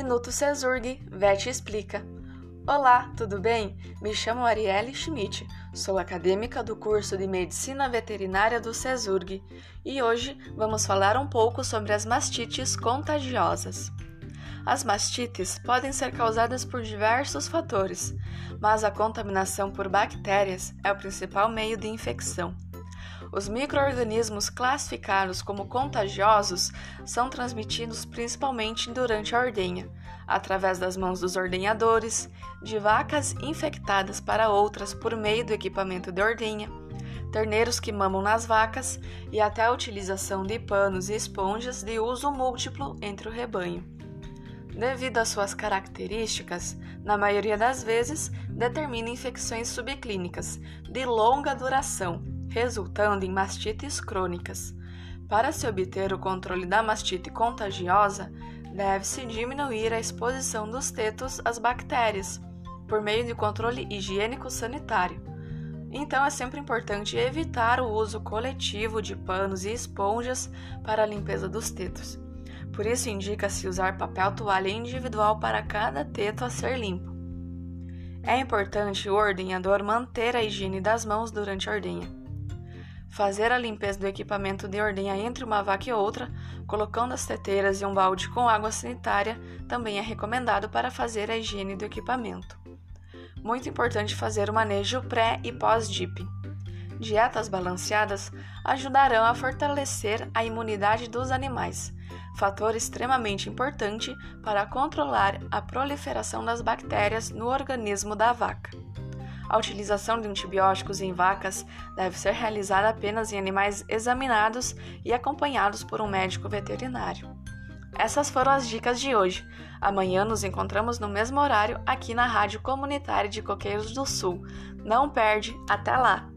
Minuto Cesurg, Vete explica. Olá, tudo bem? Me chamo Arielle Schmidt, sou acadêmica do curso de Medicina Veterinária do Cesurg e hoje vamos falar um pouco sobre as mastites contagiosas. As mastites podem ser causadas por diversos fatores, mas a contaminação por bactérias é o principal meio de infecção. Os microorganismos classificados como contagiosos são transmitidos principalmente durante a ordenha, através das mãos dos ordenhadores, de vacas infectadas para outras por meio do equipamento de ordenha, terneiros que mamam nas vacas e até a utilização de panos e esponjas de uso múltiplo entre o rebanho. Devido às suas características, na maioria das vezes determina infecções subclínicas de longa duração resultando em mastites crônicas. Para se obter o controle da mastite contagiosa, deve-se diminuir a exposição dos tetos às bactérias, por meio de controle higiênico-sanitário. Então é sempre importante evitar o uso coletivo de panos e esponjas para a limpeza dos tetos. Por isso indica-se usar papel toalha individual para cada teto a ser limpo. É importante o ordenhador manter a higiene das mãos durante a ordenha. Fazer a limpeza do equipamento de ordenha entre uma vaca e outra, colocando as teteiras e um balde com água sanitária, também é recomendado para fazer a higiene do equipamento. Muito importante fazer o manejo pré e pós-dipping. Dietas balanceadas ajudarão a fortalecer a imunidade dos animais, fator extremamente importante para controlar a proliferação das bactérias no organismo da vaca. A utilização de antibióticos em vacas deve ser realizada apenas em animais examinados e acompanhados por um médico veterinário. Essas foram as dicas de hoje. Amanhã nos encontramos no mesmo horário aqui na Rádio Comunitária de Coqueiros do Sul. Não perde, até lá!